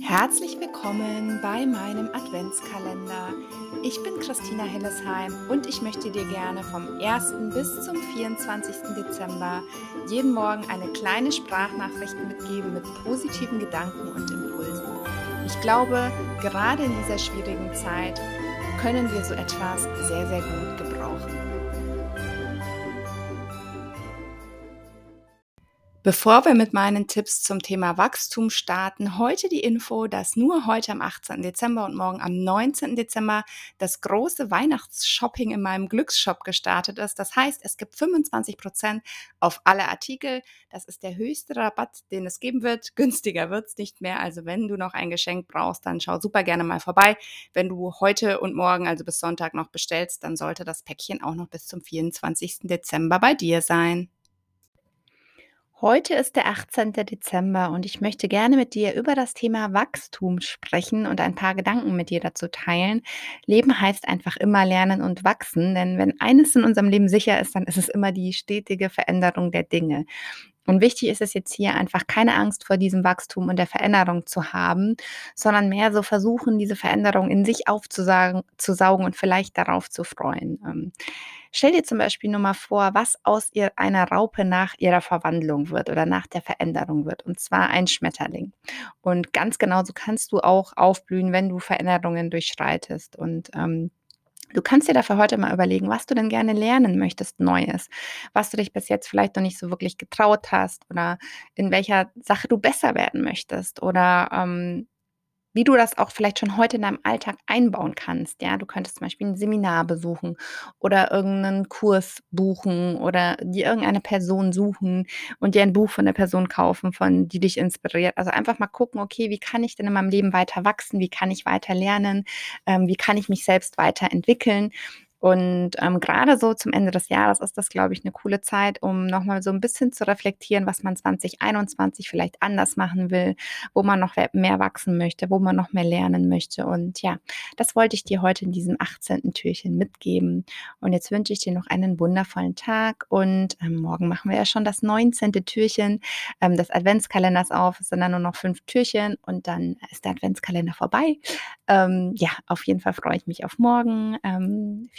Herzlich willkommen bei meinem Adventskalender. Ich bin Christina Hillesheim und ich möchte dir gerne vom 1. bis zum 24. Dezember jeden Morgen eine kleine Sprachnachricht mitgeben mit positiven Gedanken und Impulsen. Ich glaube, gerade in dieser schwierigen Zeit können wir so etwas sehr, sehr gut gebrauchen. Bevor wir mit meinen Tipps zum Thema Wachstum starten, heute die Info, dass nur heute am 18. Dezember und morgen am 19. Dezember das große Weihnachtsshopping in meinem Glücksshop gestartet ist. Das heißt, es gibt 25 Prozent auf alle Artikel. Das ist der höchste Rabatt, den es geben wird. Günstiger wird es nicht mehr. Also wenn du noch ein Geschenk brauchst, dann schau super gerne mal vorbei. Wenn du heute und morgen, also bis Sonntag noch bestellst, dann sollte das Päckchen auch noch bis zum 24. Dezember bei dir sein. Heute ist der 18. Dezember und ich möchte gerne mit dir über das Thema Wachstum sprechen und ein paar Gedanken mit dir dazu teilen. Leben heißt einfach immer lernen und wachsen, denn wenn eines in unserem Leben sicher ist, dann ist es immer die stetige Veränderung der Dinge. Und wichtig ist es jetzt hier einfach keine Angst vor diesem Wachstum und der Veränderung zu haben, sondern mehr so versuchen, diese Veränderung in sich aufzusaugen zu saugen und vielleicht darauf zu freuen. Stell dir zum Beispiel nur mal vor, was aus ihr, einer Raupe nach ihrer Verwandlung wird oder nach der Veränderung wird. Und zwar ein Schmetterling. Und ganz genauso kannst du auch aufblühen, wenn du Veränderungen durchschreitest. Und ähm, Du kannst dir dafür heute mal überlegen, was du denn gerne lernen möchtest, Neues, was du dich bis jetzt vielleicht noch nicht so wirklich getraut hast oder in welcher Sache du besser werden möchtest oder ähm, wie du das auch vielleicht schon heute in deinem Alltag einbauen kannst. Ja, du könntest zum Beispiel ein Seminar besuchen oder irgendeinen Kurs buchen oder dir irgendeine Person suchen und dir ein Buch von der Person kaufen, von die dich inspiriert. Also einfach mal gucken, okay, wie kann ich denn in meinem Leben weiter wachsen? Wie kann ich weiter lernen? Ähm, wie kann ich mich selbst weiterentwickeln? Und ähm, gerade so zum Ende des Jahres ist das, glaube ich, eine coole Zeit, um nochmal so ein bisschen zu reflektieren, was man 2021 vielleicht anders machen will, wo man noch mehr wachsen möchte, wo man noch mehr lernen möchte. Und ja, das wollte ich dir heute in diesem 18. Türchen mitgeben. Und jetzt wünsche ich dir noch einen wundervollen Tag. Und ähm, morgen machen wir ja schon das 19. Türchen ähm, des Adventskalenders auf. Es sind dann nur noch fünf Türchen und dann ist der Adventskalender vorbei. Ähm, ja, auf jeden Fall freue ich mich auf morgen. Ähm,